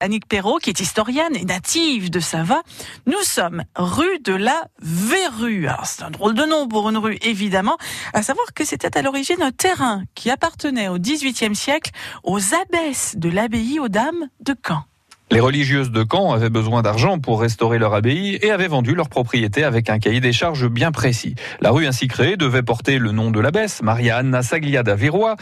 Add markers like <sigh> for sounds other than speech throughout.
Annick Perrault, qui est historienne et native de Sava. Nous sommes rue de la Verrue. C'est un drôle de nom pour une rue, évidemment. À savoir que c'était à l'origine un terrain qui appartenait au XVIIIe siècle aux abbesses de l'abbaye aux dames de Caen. Les religieuses de Caen avaient besoin d'argent pour restaurer leur abbaye et avaient vendu leur propriété avec un cahier des charges bien précis. La rue ainsi créée devait porter le nom de l'abbesse, Maria Anna Sagliada Verroy,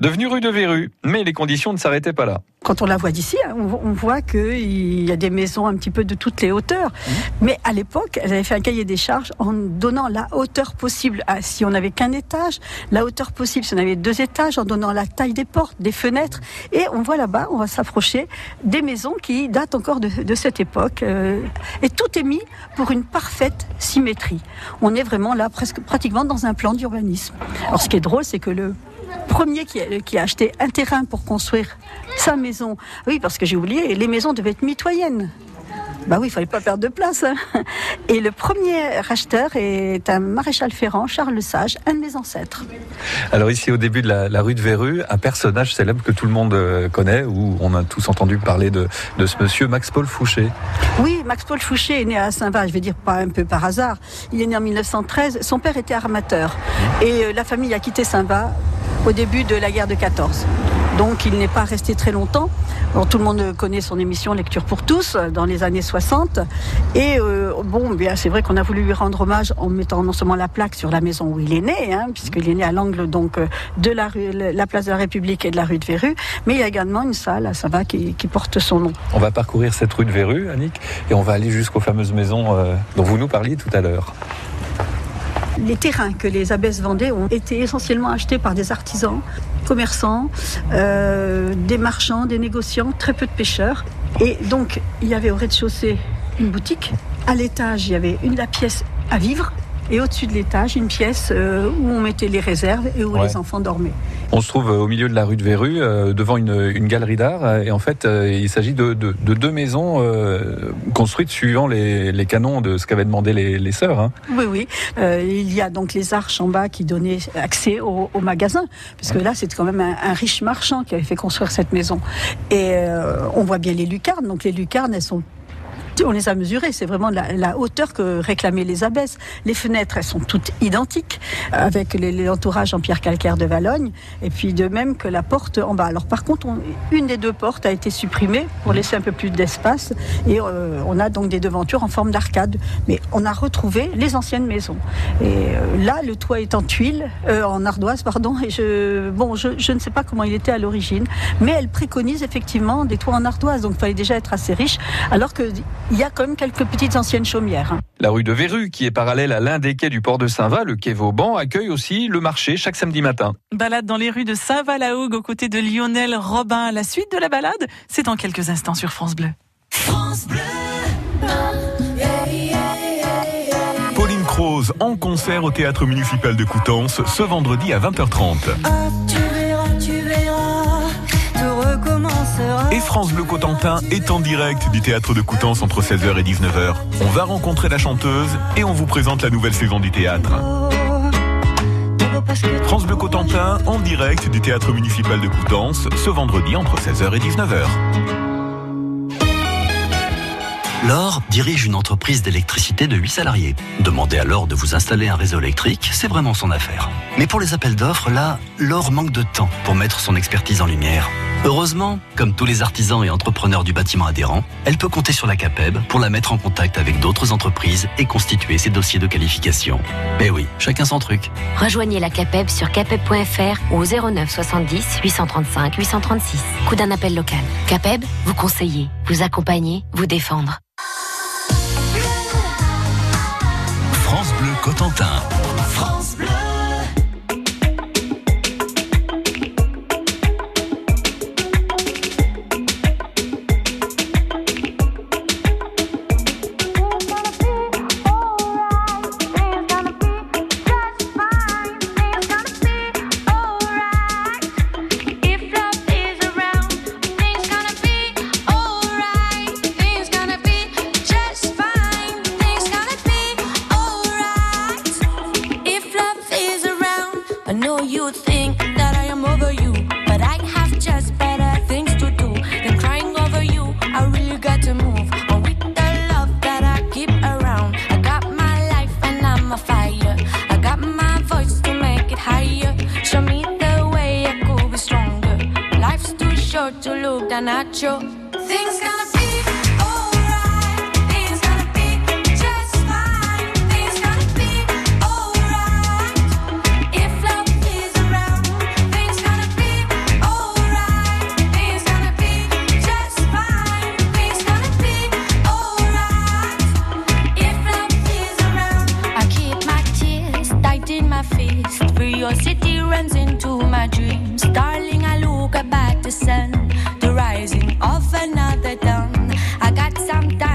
devenue rue de Verru. Mais les conditions ne s'arrêtaient pas là. Quand on la voit d'ici, hein, on voit qu'il y a des maisons un petit peu de toutes les hauteurs. Mmh. Mais à l'époque, elle avait fait un cahier des charges en donnant la hauteur possible. si on n'avait qu'un étage, la hauteur possible si on avait deux étages, en donnant la taille des portes, des fenêtres. Et on voit là-bas, on va s'approcher des maisons qui datent encore de, cette époque. Euh, et tout est mis pour une parfaite symétrie. On est vraiment là, presque pratiquement dans un plan d'urbanisme. Alors ce qui est drôle, c'est que le premier qui a, qui a, acheté un terrain pour construire sa maison. Oui, parce que j'ai oublié, les maisons devaient être mitoyennes. Bah oui, il fallait pas perdre de place. Hein. Et le premier acheteur est un maréchal ferrant, Charles Sage, un de mes ancêtres. Alors ici, au début de la, rue de Verru, un personnage célèbre que tout le monde euh, connaît, où on a tous entendu parler de, de ce monsieur, Max-Paul Fouché. Oui, Max-Paul Fouché est né à Saint-Va, je vais dire pas un peu par hasard. Il est né en 1913. Son père était armateur. Mmh. Et euh, la famille a quitté Saint-Va au début de la guerre de 14. Donc il n'est pas resté très longtemps. tout le monde connaît son émission Lecture pour tous dans les années 60. Et euh, bon, bien c'est vrai qu'on a voulu lui rendre hommage en mettant non seulement la plaque sur la maison où il est né, hein, puisqu'il est né à l'angle donc euh, de la rue, la place de la République et de la rue de Verru, mais il y a également une salle à Sava qui, porte son nom. On va parcourir cette rue de Verru, Annick, et on va aller jusqu'aux fameuses maisons euh, dont vous nous parliez tout à l'heure. Les terrains que les abbesses vendaient ont été essentiellement achetés par des artisans, commerçants, euh, des marchands, des négociants, très peu de pêcheurs. Et donc, il y avait au rez-de-chaussée une boutique. À l'étage, il y avait une la pièce à vivre et au-dessus de l'étage, une pièce euh, où on mettait les réserves et où les enfants dormaient. On se trouve au milieu de la rue de Verru, euh, devant une, galerie d'art, et en fait, euh, il s'agit de, deux maisons construites suivant les, canons de ce qu'avaient demandé les, sœurs. Hein. Oui, oui. il y a donc les arches en bas qui donnaient accès au, magasin, parce que là, c'est quand même un, riche marchand qui avait fait construire cette maison. Et on voit bien les lucarnes. Donc les lucarnes, elles sont on les a mesurées. C'est vraiment la, hauteur que réclamaient les abbesses. Les fenêtres, elles sont toutes identiques, avec l'entourage en pierre calcaire de Valogne, et puis de même que la porte en bas. Alors par contre, une des deux portes a été supprimée pour laisser un peu plus d'espace, et euh, on a donc des devantures en forme d'arcade. Mais on a retrouvé les anciennes maisons. Et euh, là, le toit est en tuile, euh, en ardoise, pardon. Et je, bon, je, je, ne sais pas comment il était à l'origine, mais elle préconise effectivement des toits en ardoise, donc il fallait déjà être assez riche. Alors que il y a quand même quelques petites anciennes chaumières. La rue de Verru, qui est parallèle à l'un des quais du port de Saint-Va, le quai Vauban, accueille aussi le marché chaque samedi matin. Balade dans les rues de Saint-Va-la-Hougue aux côtés de Lionel Robin. La suite de la balade, c'est dans quelques instants sur France Bleu. France Bleu. Pauline Croze en concert au théâtre municipal de Coutances ce vendredi à 20h30. Et France Bleu Cotentin est en direct du théâtre de Coutances entre 16h et 19h. On va rencontrer la chanteuse et on vous présente la nouvelle saison du théâtre. France Bleu Cotentin en direct du théâtre municipal de Coutances ce vendredi entre 16h et 19h. Laure dirige une entreprise d'électricité de 8 salariés. Demander à Laure de vous installer un réseau électrique, c'est vraiment son affaire. Mais pour les appels d'offres, là, Laure manque de temps pour mettre son expertise en lumière. Heureusement, comme tous les artisans et entrepreneurs du bâtiment adhérent, elle peut compter sur la CAPEB pour la mettre en contact avec d'autres entreprises et constituer ses dossiers de qualification. Mais oui, chacun son truc. Rejoignez la CAPEB sur capeb.fr ou au 09 70 835 836. Coup d'un appel local. CAPEB, vous conseiller, vous accompagner, vous défendre. France Bleu Cotentin. a nacho. Things sometimes.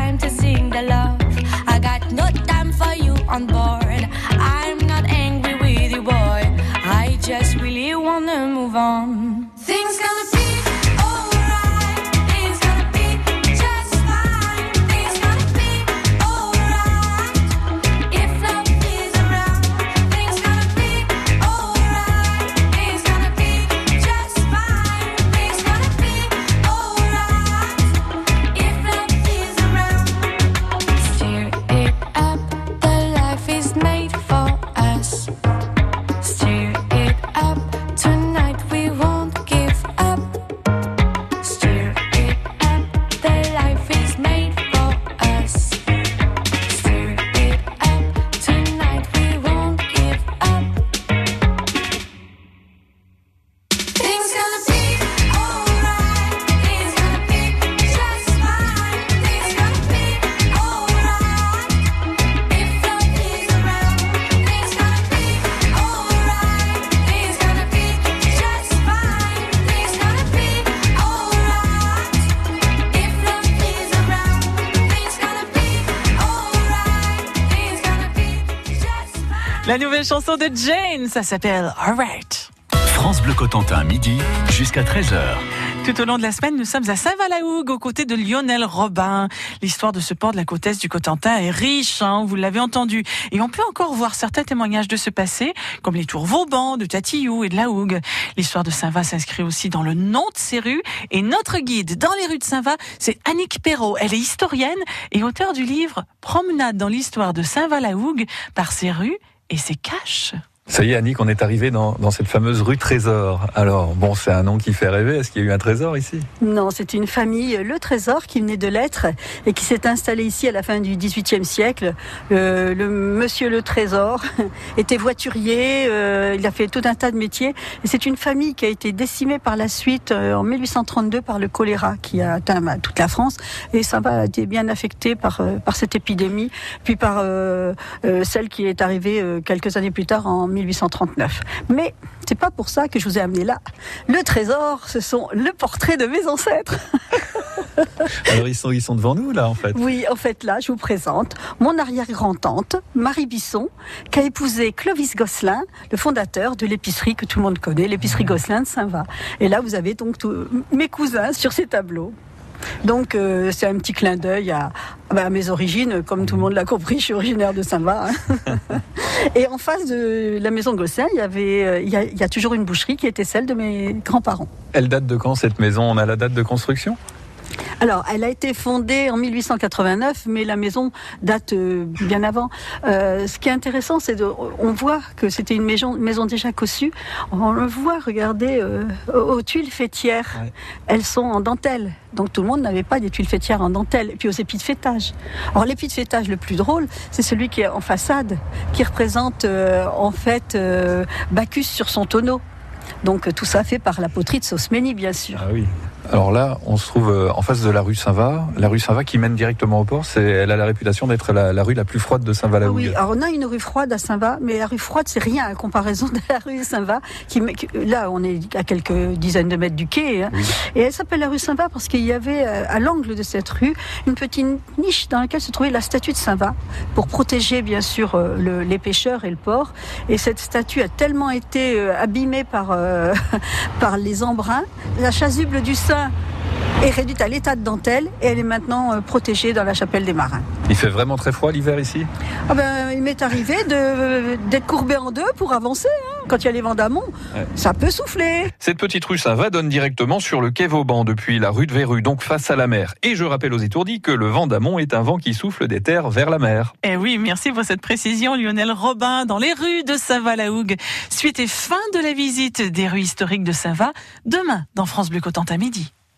La nouvelle chanson de Jane, ça s'appelle Alright. France Bleu Cotentin, midi jusqu'à 13h. Tout au long de la semaine, nous sommes à Saint-Valahougue, aux côtés de Lionel Robin. L'histoire de ce port de la côte est du Cotentin est riche, hein, vous l'avez entendu. Et on peut encore voir certains témoignages de ce passé, comme les tours Vauban, de Tatillou et de la Hougue. L'histoire de Saint-Va s'inscrit aussi dans le nom de ces rues. Et notre guide dans les rues de Saint-Va, c'est Annick Perrault. Elle est historienne et auteure du livre Promenade dans l'histoire de Saint-Va-la-Hougue par ses rues et ses caches. Ça y est, Annick, on est arrivé dans, cette fameuse rue Trésor. Alors, bon, c'est un nom qui fait rêver. Est-ce qu'il y a eu un trésor ici? Non, c'est une famille, le Trésor, qui venait de l'être et qui s'est installée ici à la fin du XVIIIe siècle. Euh, le monsieur le Trésor <laughs> était voiturier, euh, il a fait tout un tas de métiers. Et c'est une famille qui a été décimée par la suite euh, en 1832 par le choléra qui a atteint bah, toute la France. Et ça va été bien affecté par, par cette épidémie, puis par celle qui est arrivée quelques années plus tard en 1839. Mais c'est pas pour ça que je vous ai amené là. Le Trésor, ce sont le portrait de mes ancêtres. <laughs> Alors, ils sont, ils sont devant nous, là, en fait. Oui, en fait, là, je vous présente mon arrière-grand-tante, Marie Bisson, qui a épousé Clovis Gosselin, le fondateur de l'épicerie que tout le monde connaît, l'épicerie Gosselin de Saint-Va. Et là, vous avez donc tous mes cousins sur ces tableaux. Donc, euh, c'est un petit clin d'œil à, bah, à mes origines. Comme tout le monde l'a compris, je suis originaire de Saint-Va. hein. <laughs> Et en face de la maison Gosselin, il y avait, euh, il y, a, il y a toujours une boucherie qui était celle de mes grands-parents. Elle date de quand, cette maison? On a la date de construction? Alors, elle a été fondée en 1889, mais la maison date euh, bien avant. Euh, ce qui est intéressant, c'est de, on voit que c'était une maison, maison déjà cossue. On le voit, regardez, euh, aux, tuiles fêtières, Ouais. elles sont en dentelle. Donc tout le monde n'avait pas des tuiles fêtières en dentelle. Et puis aux épis de fêtage. Alors l'épi de fêtage le plus drôle, c'est celui qui est en façade, qui représente en fait Bacchus sur son tonneau. Donc tout ça fait par la poterie de Sosménie, bien sûr. Ah oui. Alors là, on se trouve euh, en face de la rue Saint-Va. La rue Saint-Va qui mène directement au port, c'est, elle a la réputation d'être la, la rue la plus froide de Ah Saint-Valahougue. oui, alors on a une rue froide à Saint-Va, mais la rue froide, c'est rien en comparaison de la rue Saint-Va. Qui, là, on est à quelques dizaines de mètres du quai. hein. Oui. Et elle s'appelle la rue Saint-Va parce qu'il y avait euh, à l'angle de cette rue une petite niche dans laquelle se trouvait la statue de Saint-Va pour protéger, bien sûr, euh, le- les pêcheurs et le port. Et cette statue a tellement été abîmée par, euh, <laughs> par les embruns. La chasuble du Est réduite à l'état de dentelle et elle est maintenant euh, protégée dans la chapelle des marins. Il fait vraiment très froid l'hiver ici? Ah ben, il m'est arrivé d'être courbé en deux pour avancer. hein. Quand il y a les vents d'amont, Ouais. ça peut souffler. Cette petite rue Saint-Va donne directement sur le quai Vauban depuis la rue de Verru, donc face à la mer. Et je rappelle aux étourdis que le vent d'amont est un vent qui souffle des terres vers la mer. Eh oui, merci pour cette précision, Lionel Robin, dans les rues de Saint-Va-la-Hougue. Suite et fin de la visite des rues historiques de Saint-Va, demain dans France Bleu Cotentin midi.